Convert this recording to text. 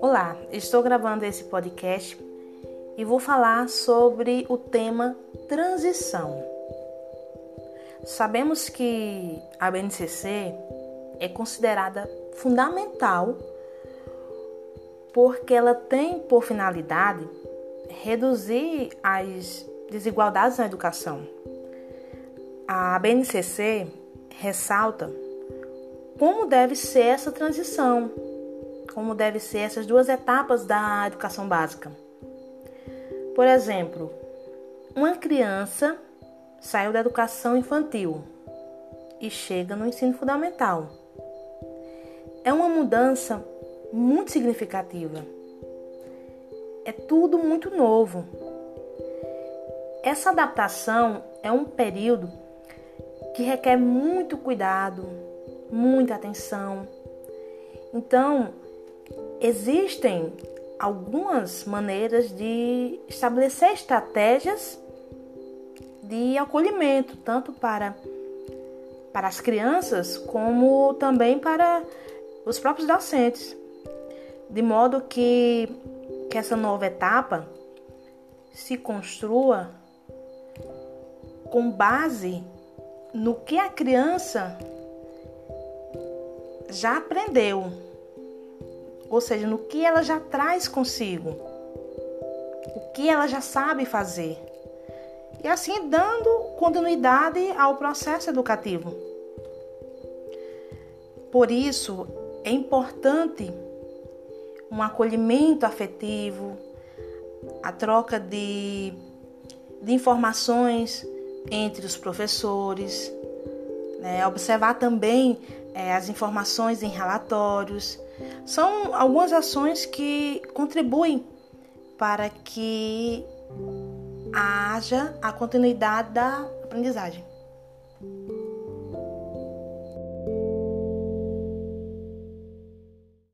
Olá, estou gravando esse podcast e vou falar sobre o tema transição. Sabemos que a BNCC é considerada fundamental porque ela tem por finalidade reduzir as desigualdades na educação. A BNCC ressalta como deve ser essa transição, como deve ser essas duas etapas da educação básica. Por exemplo, uma criança saiu da educação infantil e chega no ensino fundamental. É uma mudança muito significativa. É tudo muito novo. Essa adaptação é um período que requer muito cuidado, muita atenção. Então, existem algumas maneiras de estabelecer estratégias de acolhimento, tanto para, para as crianças como também para os próprios docentes, de modo que, que essa nova etapa se construa com base no que a criança já aprendeu, ou seja, no que ela já traz consigo, o que ela já sabe fazer, e assim dando continuidade ao processo educativo. Por isso, é importante um acolhimento afetivo, a troca de, de informações entre os professores, né? observar também é, as informações em relatórios. São algumas ações que contribuem para que haja a continuidade da aprendizagem.